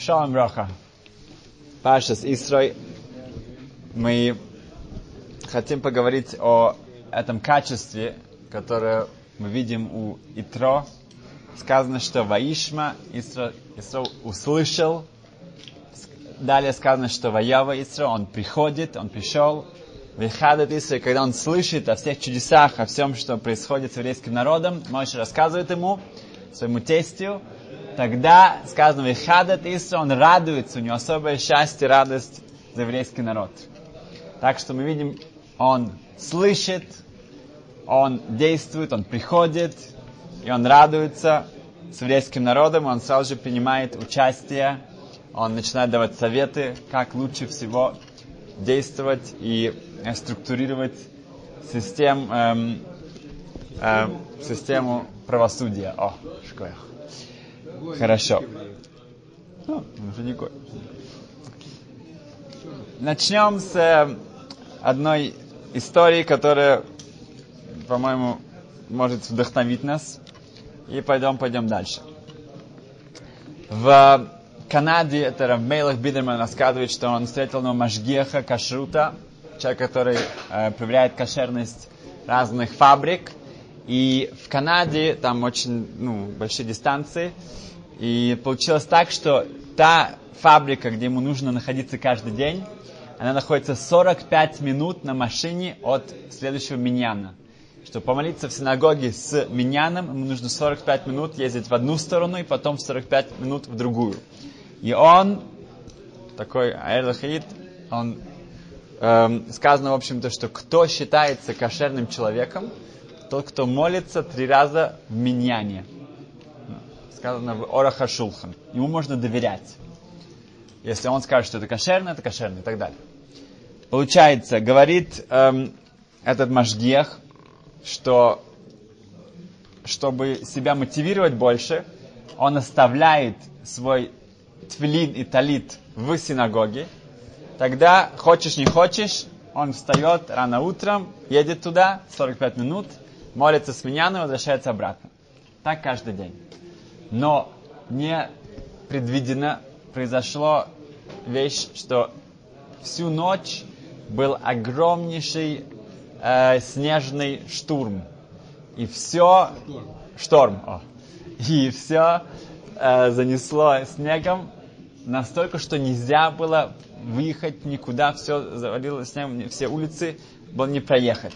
Шалом Броха. Пашас Исрой. Мы хотим поговорить о этом качестве, которое мы видим у Итро. Сказано, что Ваишма Исро, Исро услышал. Далее сказано, что Ваява Исро, он приходит, он пришел. Вихадат Исро, когда он слышит о всех чудесах, о всем, что происходит с еврейским народом, Мойша рассказывает ему, своему тестю, тогда сказано, Вихадат Исра, он радуется, у него особое счастье, радость за еврейский народ. Так что мы видим, он слышит, он действует, он приходит, и он радуется с еврейским народом, он сразу же принимает участие, он начинает давать советы, как лучше всего действовать и структурировать систем, эм, эм, систему правосудия. О, шкоях. Хорошо. Ну, уже не. Начнем с э, одной истории, которая, по-моему, может вдохновить нас. И пойдем, пойдем дальше. В Канаде это Равмейлах Бидерман рассказывает, что он встретил на Машгеха Кашрута, человек, который э, проверяет кошерность разных фабрик. И в Канаде там очень ну, большие дистанции. И получилось так, что та фабрика, где ему нужно находиться каждый день, она находится 45 минут на машине от следующего миньяна. Чтобы помолиться в синагоге с миньяном, ему нужно 45 минут ездить в одну сторону и потом 45 минут в другую. И он, такой Аэрлахаид, он эм, сказано, в общем-то, что кто считается кошерным человеком, тот, кто молится три раза в миньяне сказано в Ораха Шулхан. Ему можно доверять. Если он скажет, что это кошерно, это кошерно и так далее. Получается, говорит эм, этот Машгех, что чтобы себя мотивировать больше, он оставляет свой твилин и талит в синагоге. Тогда, хочешь не хочешь, он встает рано утром, едет туда, 45 минут, молится с меня, и возвращается обратно. Так каждый день но не предвидено, произошло вещь, что всю ночь был огромнейший э, снежный штурм. И все... Шторм. Шторм. О. И все э, занесло снегом настолько, что нельзя было выехать никуда, все завалило снегом, все улицы было не проехать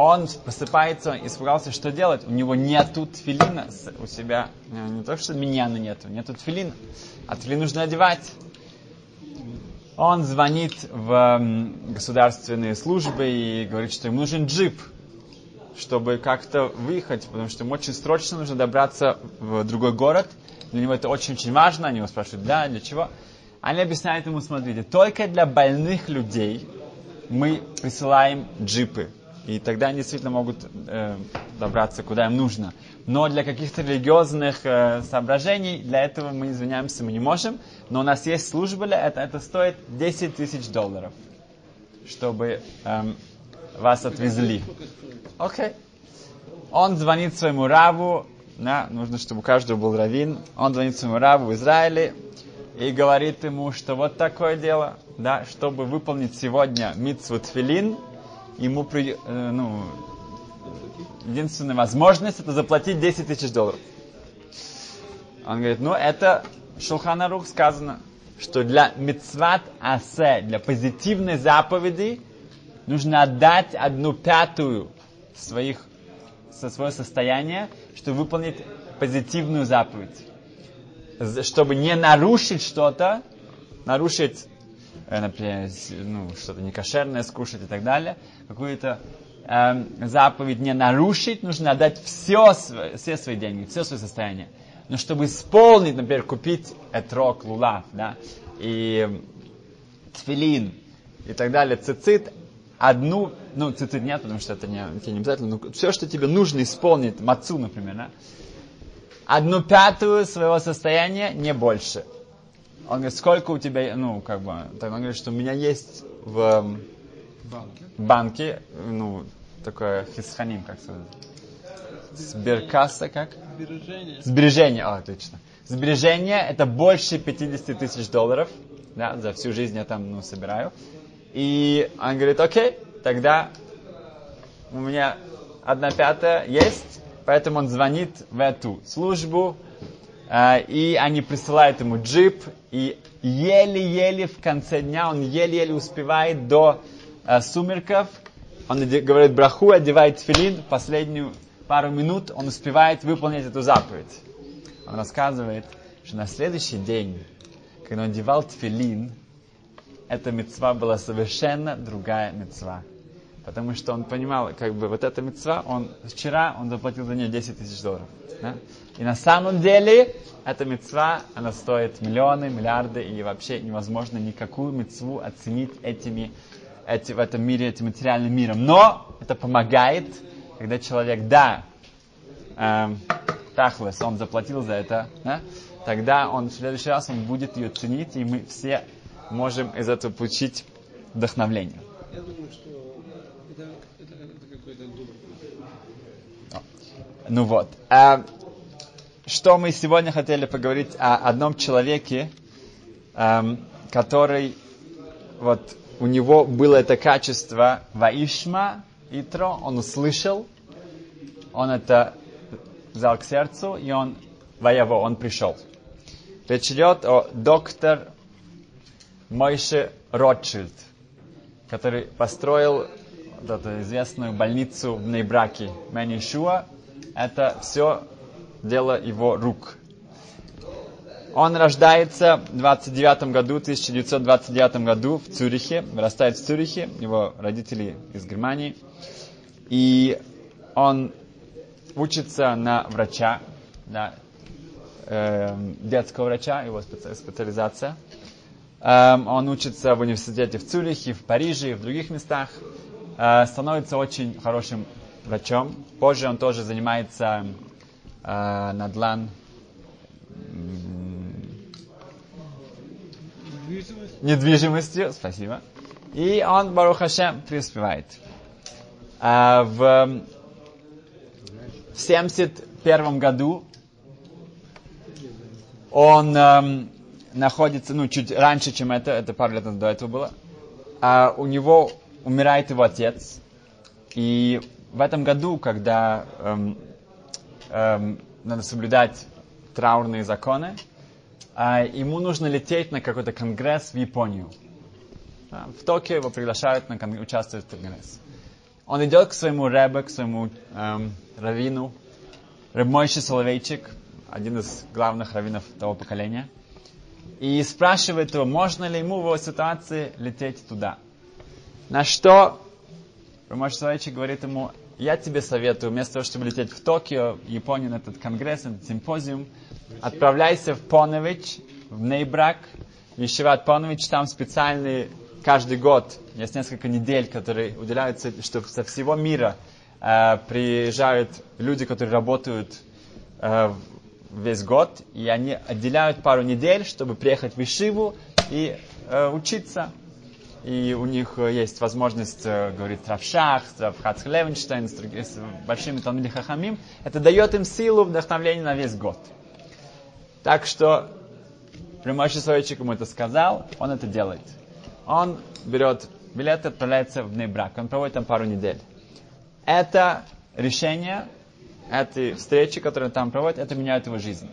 он просыпается, испугался, что делать. У него нету тфилина у себя. Э, не то, что миньяна нету, нету тфилина. А тфилин нужно одевать. Он звонит в государственные службы и говорит, что ему нужен джип, чтобы как-то выехать, потому что ему очень срочно нужно добраться в другой город. Для него это очень-очень важно. Они его спрашивают, да, для чего? Они объясняют ему, смотрите, только для больных людей мы присылаем джипы и тогда они действительно могут э, добраться куда им нужно. Но для каких-то религиозных э, соображений, для этого мы извиняемся, мы не можем. Но у нас есть служба для этого, это стоит 10 тысяч долларов, чтобы эм, вас отвезли. Окей. Okay. Он звонит своему раву, да, нужно, чтобы у каждого был равин. Он звонит своему раву в Израиле и говорит ему, что вот такое дело, да, чтобы выполнить сегодня митцву тфилин – ему при, э, ну, единственная возможность это заплатить 10 тысяч долларов. Он говорит, ну это Шулханарух сказано, что для мицват асе, для позитивной заповеди, нужно отдать одну пятую своих, со своего состояния, чтобы выполнить позитивную заповедь. Чтобы не нарушить что-то, нарушить например, ну, что-то некошерное скушать и так далее, какую-то э, заповедь не нарушить, нужно отдать все, все свои деньги, все свое состояние. Но чтобы исполнить, например, купить этрок, лулав, да, и тфилин, и так далее, цицит, одну, ну, цицит нет, потому что это не, тебе не обязательно, но все, что тебе нужно исполнить, мацу, например, да, одну пятую своего состояния, не больше. Он говорит, сколько у тебя, ну, как бы, так он говорит, что у меня есть в банке, банке ну, такое хисханим, как сказать, сберкасса, как? Сбережение. Сбережение, а, отлично. сбережения это больше 50 тысяч долларов. Да, за всю жизнь я там ну, собираю. И он говорит, окей, тогда у меня одна пятая есть, поэтому он звонит в эту службу, и они присылают ему джип, и еле-еле в конце дня он еле-еле успевает до э, сумерков, он говорит браху, одевает филин, последнюю пару минут он успевает выполнить эту заповедь. Он рассказывает, что на следующий день, когда он одевал тфилин, эта мецва была совершенно другая мецва. Потому что он понимал, как бы вот эта мецва, он вчера он заплатил за нее 10 тысяч долларов. Да? И на самом деле эта мецва, она стоит миллионы, миллиарды, и вообще невозможно никакую мецву оценить этими, эти, в этом мире, этим материальным миром. Но это помогает, когда человек, да, эм, тахлес, он заплатил за это, да, тогда он в следующий раз он будет ее ценить, и мы все можем из этого получить вдохновление. Я думаю, что это, это, это какой-то Ну вот. А, что мы сегодня хотели поговорить о одном человеке, эм, который вот у него было это качество Ваишма Итро, он услышал, он это взял к сердцу, и он воево, он пришел. Речь идет о доктор Мойше Ротшильд, который построил вот эту известную больницу в Нейбраке, Менишуа. Это все дело его рук. Он рождается в 29 году, 1929 году в Цюрихе, вырастает в Цюрихе, его родители из Германии. И он учится на врача, на э, детского врача, его специализация. Эм, он учится в университете в Цюрихе, в Париже и в других местах. Э, становится очень хорошим врачом. Позже он тоже занимается надлан недвижимостью. Спасибо. И он, Барух Хашем, преуспевает. Э, в, в 71 году он эм, находится, ну, чуть раньше, чем это, это пару лет до этого было, а у него умирает его отец. И в этом году, когда эм, эм, надо соблюдать траурные законы, а ему нужно лететь на какой-то конгресс в Японию. В Токио его приглашают на кон- участвовать в конгресс. Он идет к своему рэбе, к своему эм, раввину, Рэбмойши Соловейчик, один из главных раввинов того поколения – и спрашивает его, можно ли ему в его ситуации лететь туда. На что Рамаш Салайчик говорит ему, я тебе советую, вместо того, чтобы лететь в Токио, Японию, на этот конгресс, на этот симпозиум, отправляйся в Понович, в Нейбрак, в Ешеват Понович, там специальный каждый год, есть несколько недель, которые уделяются, что со всего мира э, приезжают люди, которые работают э, весь год, и они отделяют пару недель, чтобы приехать в Ишиву и э, учиться. И у них э, есть возможность, э, говорит Равшах, Равхац Левенштейн, с, с большими Талмиди Хахамим. Это дает им силу, вдохновление на весь год. Так что прямой часовичек ему это сказал, он это делает. Он берет билет, отправляется в Нейбрак. Он проводит там пару недель. Это решение эти встречи, которые он там проводит, это меняет его жизнь.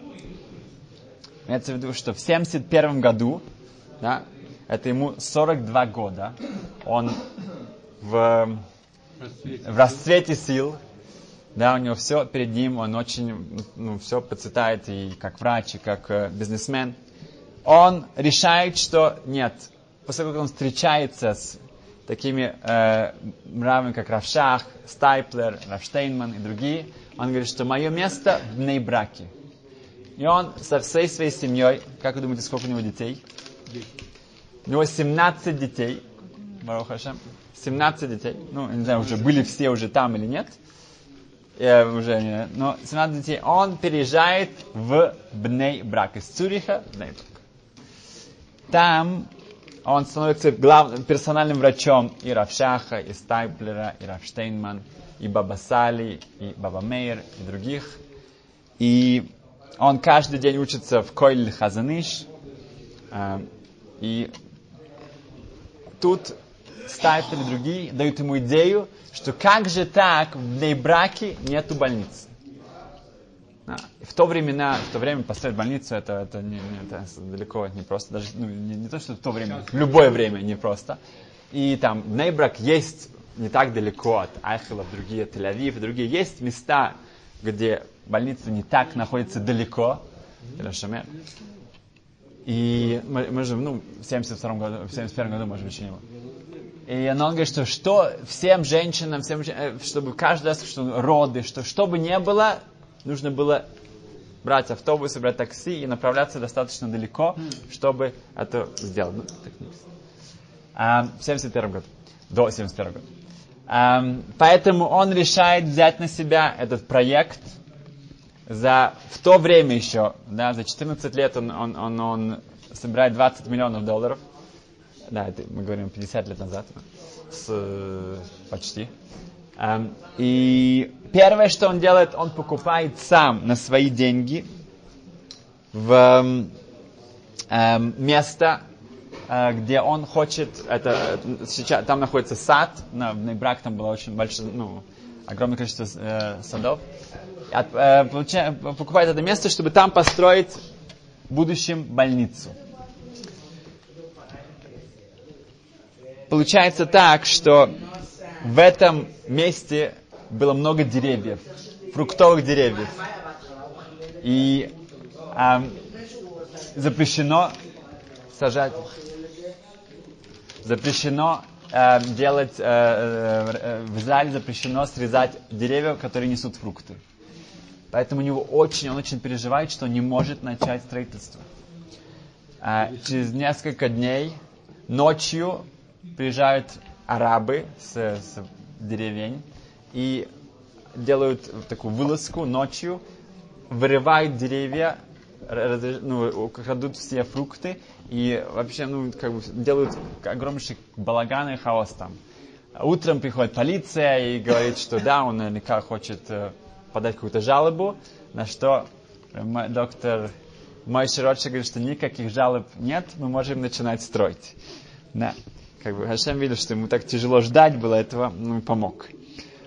Имеется в виду, что в 71 году, да, это ему 42 года, он в, в расцвете сил, да, у него все перед ним, он очень, ну, все процветает и как врач, и как э, бизнесмен. Он решает, что нет, после того, как он встречается с такими э, мравами, как Равшах, Стайплер, Равштейнман и другие, он говорит, что мое место в Нейбраке. И он со всей своей семьей, как вы думаете, сколько у него детей? У него 17 детей. Барух 17 детей. Ну, не знаю, уже были все уже там или нет. Я уже не Но 17 детей. Он переезжает в Бней-Брак. Из Цюриха в Бней-Брак. Там он становится главным персональным врачом и Равшаха, и Стайплера, и Равштейнман, и Баба Сали, и Баба Мейер, и других. И он каждый день учится в Койль Хазаныш. Э, и тут стайфели другие дают ему идею, что как же так в Нейбраке нету больницы. А, в то времена, в то время построить больницу, это, это, не, не, это далеко не просто, даже ну, не, не то, что в то время, в любое время не просто. И там Нейбрак есть не так далеко от Айхела, другие, Тель-Авив, другие. Есть места, где больница не так находится далеко, и мы, мы же, ну, в 72 году, в 71 году, может быть, его. И он говорит, что, что всем женщинам, всем, э, чтобы каждый раз, что роды, что что бы ни было, нужно было брать автобус, брать такси и направляться достаточно далеко, чтобы это сделать. Ну, так, а, в 71 году. До 71 года. Um, поэтому он решает взять на себя этот проект за в то время еще, да, за 14 лет он, он, он, он собирает 20 миллионов долларов. Да, это мы говорим 50 лет назад. С, почти. Um, и первое, что он делает, он покупает сам на свои деньги в um, место, Э, где он хочет, это сейчас, там находится сад, на, в Нейбрак там было очень большое, ну, огромное количество э, садов. От, э, получая, покупает это место, чтобы там построить в будущем больницу. Получается так, что в этом месте было много деревьев, фруктовых деревьев. И э, запрещено сажать запрещено э, делать, э, э, в Израиле запрещено срезать деревья, которые несут фрукты. Поэтому у него очень, он очень переживает, что не может начать строительство. А через несколько дней ночью приезжают арабы с, с деревень и делают такую вылазку ночью, вырывают деревья, ну, крадут все фрукты и вообще, ну, как бы делают огромнейший балаган и хаос там. Утром приходит полиция и говорит, что да, он наверняка хочет э, подать какую-то жалобу, на что доктор мой Ротши говорит, что никаких жалоб нет, мы можем начинать строить. Да. Как бы Хашем видел, что ему так тяжело ждать было этого, ну, помог.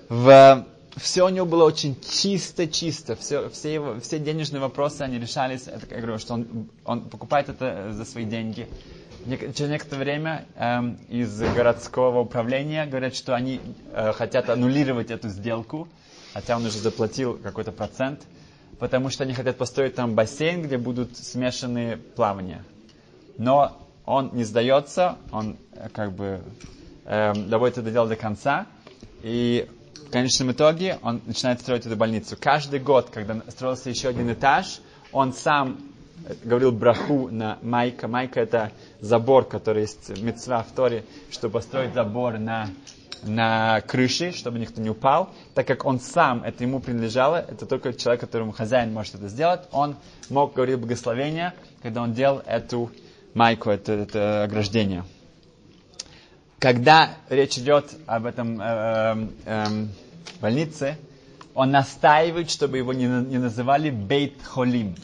В все у него было очень чисто-чисто. Все, все, его, все денежные вопросы, они решались. Это, я говорю, что он, он покупает это за свои деньги. Через некоторое время эм, из городского управления говорят, что они э, хотят аннулировать эту сделку, хотя он уже заплатил какой-то процент, потому что они хотят построить там бассейн, где будут смешанные плавания. Но он не сдается, он э, как бы э, доводит это дело до конца, и в конечном итоге он начинает строить эту больницу. Каждый год, когда строился еще один этаж, он сам э, говорил браху на майка. Майка это забор, который есть мецва в Торе, чтобы построить забор на, на крыше, чтобы никто не упал. Так как он сам, это ему принадлежало, это только человек, которому хозяин может это сделать, он мог говорить благословение, когда он делал эту майку, это, это ограждение когда речь идет об этом э, э, э, больнице, он настаивает, чтобы его не, не называли Бейт Холим.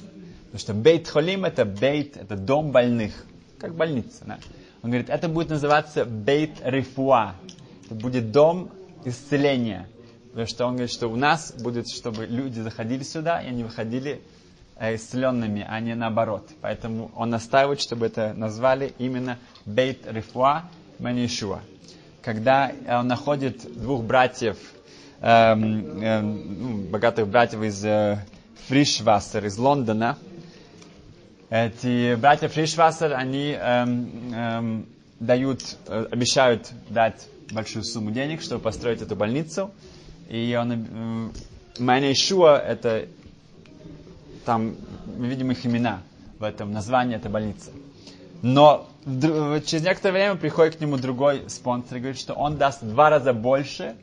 Потому что Бейт Холим это бейт, это дом больных, как больница. Да? Он говорит, это будет называться Бейт Рифуа. Это будет дом исцеления. Потому что он говорит, что у нас будет, чтобы люди заходили сюда, и они выходили э, исцеленными, а не наоборот. Поэтому он настаивает, чтобы это назвали именно Бейт Рифуа, Манишуа. Когда он находит двух братьев, эм, эм, ну, богатых братьев из э, Фришвассер, из Лондона, эти братья Фришвассер, они эм, эм, дают, э, обещают дать большую сумму денег, чтобы построить эту больницу. И он, э, Манишуа, это там, мы видим их имена в этом названии этой больницы. Но через некоторое время приходит к нему другой спонсор и говорит, что он даст в два раза больше,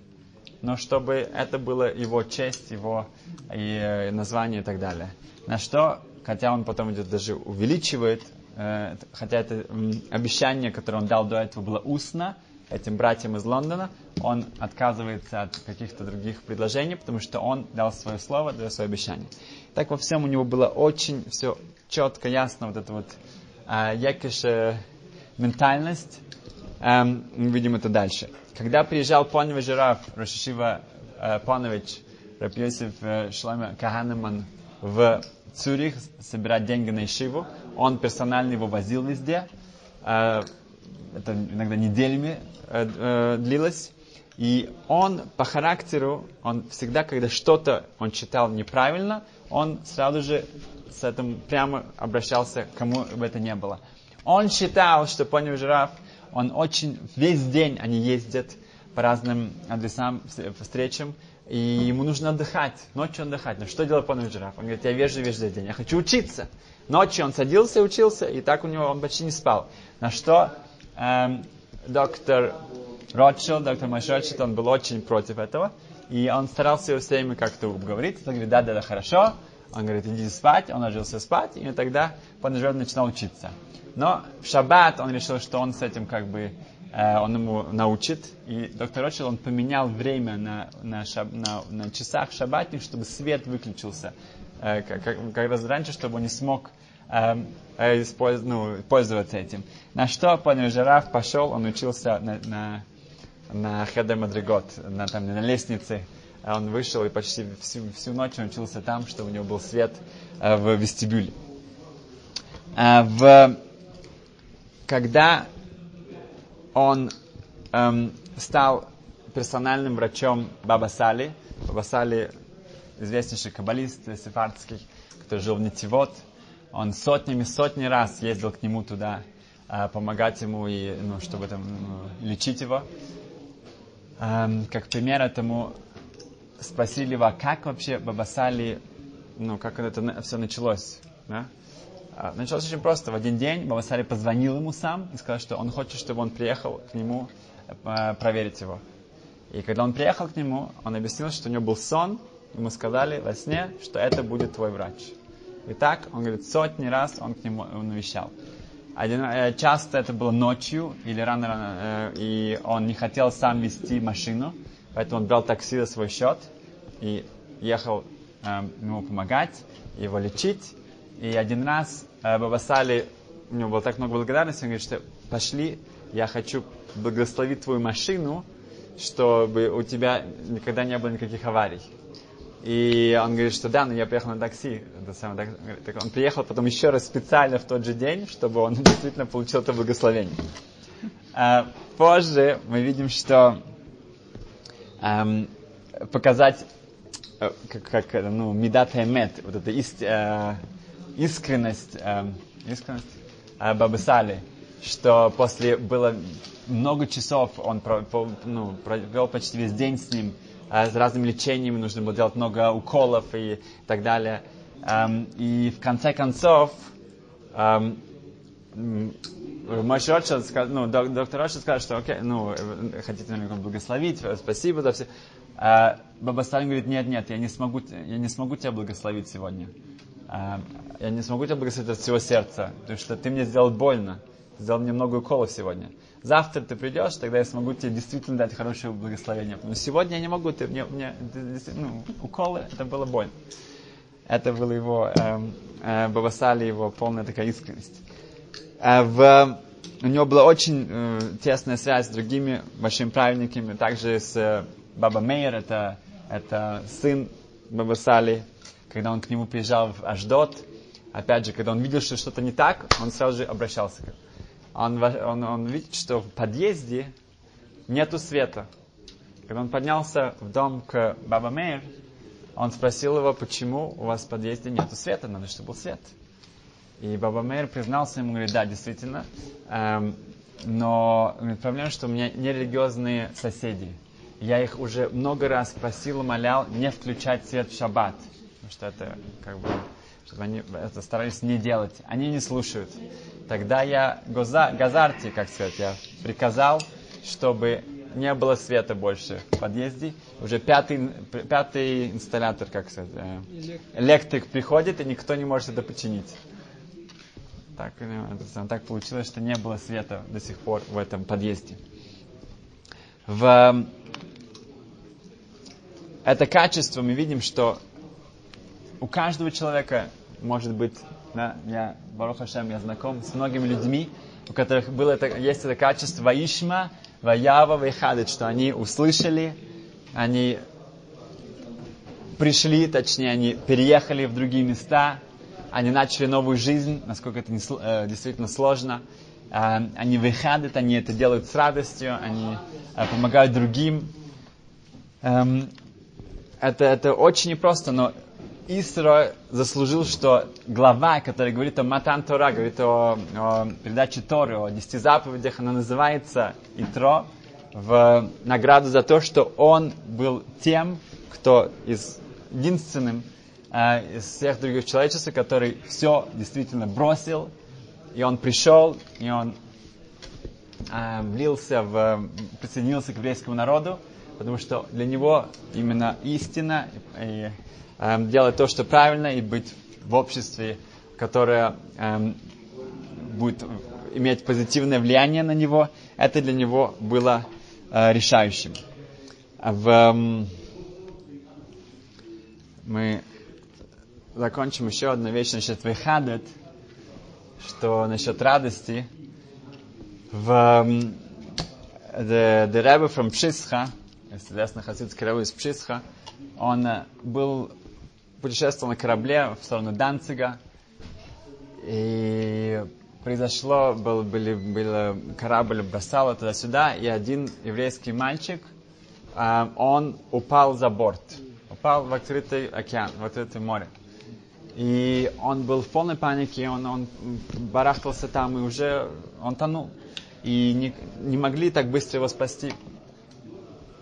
но чтобы это было его честь, его и, э, название и так далее. На что, хотя он потом идет даже увеличивает, э, хотя это обещание, которое он дал до этого, было устно, этим братьям из Лондона, он отказывается от каких-то других предложений, потому что он дал свое слово, дал свое обещание. Так во всем у него было очень все четко, ясно, вот эта вот э, якиша ментальность. Эм, мы видим это дальше. Когда приезжал Понович Жираф, Рошишива э, Понович, Рапьосиф э, Шлема Каханеман в Цюрих собирать деньги на Ишиву, он персонально его возил везде. Э, это иногда неделями э, э, длилось. И он по характеру, он всегда, когда что-то он читал неправильно, он сразу же с этим прямо обращался, кому бы это не было. Он считал, что понял жираф, он очень, весь день они ездят по разным адресам, встречам, и ему нужно отдыхать, ночью отдыхать. Но что делает понял жираф? Он говорит, я вижу весь день, я хочу учиться. Ночью он садился учился, и так у него он почти не спал. На что доктор Ротшилд, доктор Майш Ротшилд, он был очень против этого. И он старался его все время как-то уговорить. Он говорит, да, да, да, хорошо. Он говорит, иди спать. Он ложился спать. И тогда Панажер начинал учиться. Но в шаббат он решил, что он с этим как бы, э, он ему научит. И доктор Ротшилд, он поменял время на, на, шаб, на, на часах шаббатных, чтобы свет выключился. Э, как, как раз раньше, чтобы он не смог использ, ну, пользоваться этим. На что понял жираф пошел, он учился на, на, на Хедер Мадригот, на, там, на лестнице. Он вышел и почти всю, всю ночь он учился там, что у него был свет э, в вестибюле. Э, в, когда он эм, стал персональным врачом Баба Сали, Баба Сали известнейший каббалист сефардский, который жил в Нитивот, он сотнями, сотни раз ездил к нему туда, э, помогать ему, и, ну, чтобы там, ну, лечить его. Эм, как пример этому спросили его, а как вообще Бабасали, ну, как это все началось, да? А, началось очень просто. В один день Бабасали позвонил ему сам и сказал, что он хочет, чтобы он приехал к нему э, проверить его. И когда он приехал к нему, он объяснил, что у него был сон, ему сказали во сне, что это будет твой врач. И так, он говорит, сотни раз он к нему навещал. Один, э, часто это было ночью или рано-рано, э, и он не хотел сам вести машину, поэтому он брал такси за свой счет и ехал э, ему помогать, его лечить. И один раз э, Баба Сали, у него было так много благодарности, он говорит, что пошли, я хочу благословить твою машину, чтобы у тебя никогда не было никаких аварий. И он говорит, что да, но я приехал на такси. Так, он приехал потом еще раз специально в тот же день, чтобы он действительно получил это благословение. А, позже мы видим, что эм, показать э, как, как ну, медат эмет, вот эта э, искренность, э, искренность э, Бабысали, что после было много часов, он про, ну, провел почти весь день с ним, с разными лечениями, нужно было делать много уколов и так далее. И в конце концов, мой Ротшильд, ну, доктор Ротшильд сказал, что окей, ну, хотите меня благословить, спасибо за все. А Баба Сталин говорит, нет, нет, я не смогу, я не смогу тебя благословить сегодня. А, я не смогу тебя благословить от всего сердца, потому что ты мне сделал больно, сделал мне много уколов сегодня завтра ты придешь, тогда я смогу тебе действительно дать хорошее благословение. Но сегодня я не могу, ты мне, мне ну, уколы, это было больно. Это было его, э, э, Бабасали, его полная такая искренность. Э, в, у него была очень э, тесная связь с другими большими праведниками, также с э, Баба Мейер, это, это сын Бабасали, когда он к нему приезжал в Аждот, опять же, когда он видел, что что-то не так, он сразу же обращался к нему он, он, он видит, что в подъезде нету света. Когда он поднялся в дом к Баба Мейер, он спросил его, почему у вас в подъезде нету света, надо, чтобы был свет. И Баба Мейер признался ему, говорит, да, действительно, эм, но говорит, проблема, что у меня нерелигиозные соседи. Я их уже много раз просил и молял не включать свет в шаббат, потому что это как бы чтобы они это старались не делать. Они не слушают. Тогда я газа, газарти, как сказать, я приказал, чтобы не было света больше в подъезде. Уже пятый, пятый инсталлятор, как сказать, э, электрик приходит, и никто не может это починить. Так, это, так получилось, что не было света до сих пор в этом подъезде. В это качество мы видим, что у каждого человека может быть, да, я, Барух Хашем, я знаком с многими людьми, у которых было это, есть это качество Ваишма, Ваява, Вайхадет, что они услышали, они пришли, точнее, они переехали в другие места, они начали новую жизнь, насколько это не, э, действительно сложно. Э, они выходят, они это делают с радостью, они э, помогают другим. Эм, это, это очень непросто, но Исра заслужил, что глава, которая говорит о Матан Тора, говорит о, о передаче Торы, о десяти заповедях, она называется Итро в награду за то, что он был тем, кто из единственным э, из всех других человечеств, который все действительно бросил, и он пришел, и он э, влился в, присоединился к еврейскому народу, потому что для него именно истина и э, делать то, что правильно, и быть в обществе, которое э, будет иметь позитивное влияние на него, это для него было э, решающим. В, э, мы закончим еще одну вещь насчет выхадет, что насчет радости. В the, the Rebbe from Pshischa, известный хасидский Rebbe из Пшисха, он э, был, путешествовал на корабле в сторону Данцига, и произошло, был, были, был, корабль бросал туда-сюда, и один еврейский мальчик, э, он упал за борт, упал в открытый океан, в открытое море. И он был в полной панике, он, он барахтался там, и уже он тонул. И не, не могли так быстро его спасти.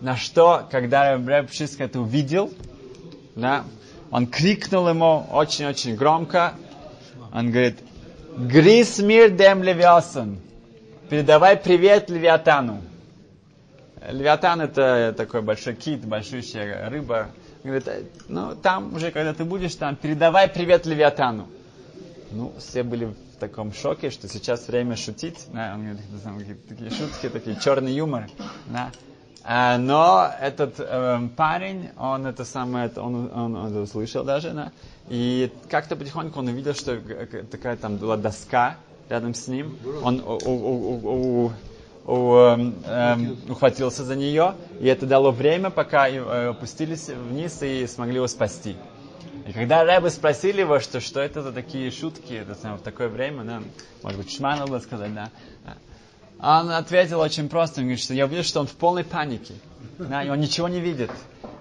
На что, когда Рэб Пшиска это увидел, да, он крикнул ему очень-очень громко, он говорит, Грис мир дем Левиасан, передавай привет Левиатану. Левиатан это такой большой кит, большущая рыба. Говорит, ну там уже, когда ты будешь там, передавай привет Левиатану. Ну, все были в таком шоке, что сейчас время шутить. Да, он говорит, такие шутки, такие черный юмор. Да. А, но этот э, парень, он это самое, он, он, он услышал даже, да, и как-то потихоньку он увидел, что такая там была доска рядом с ним. Он у, у, у, у, эм, ухватился за нее, и это дало время, пока э, опустились вниз и смогли его спасти. И когда Рэбы спросили его, что, что это за такие шутки это, в такое время, да, может быть, Шман надо сказать, да, он ответил очень просто, он говорит, что я увидел, что он в полной панике. Да, и он ничего не видит.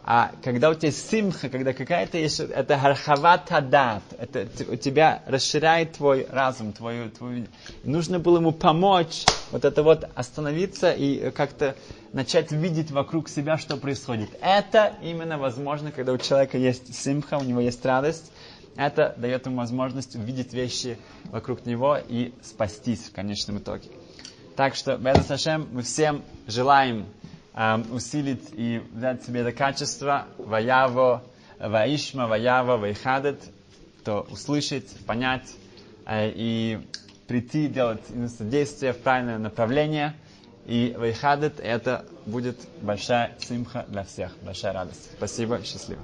А когда у тебя симха, когда какая-то есть, это хархават адат, это у тебя расширяет твой разум, твою, твою... Нужно было ему помочь, вот это вот остановиться и как-то начать видеть вокруг себя, что происходит. Это именно возможно, когда у человека есть симха, у него есть радость. Это дает ему возможность увидеть вещи вокруг него и спастись в конечном итоге. Так что, Беда Сашем, мы всем желаем эм, усилить и взять себе это качество Ваяво, Ваишма, Ваява, Вайхадет, кто услышать, понять э, и прийти, делать действия в правильное направление. И Вайхадет это будет большая симха для всех, большая радость. Спасибо, счастливо.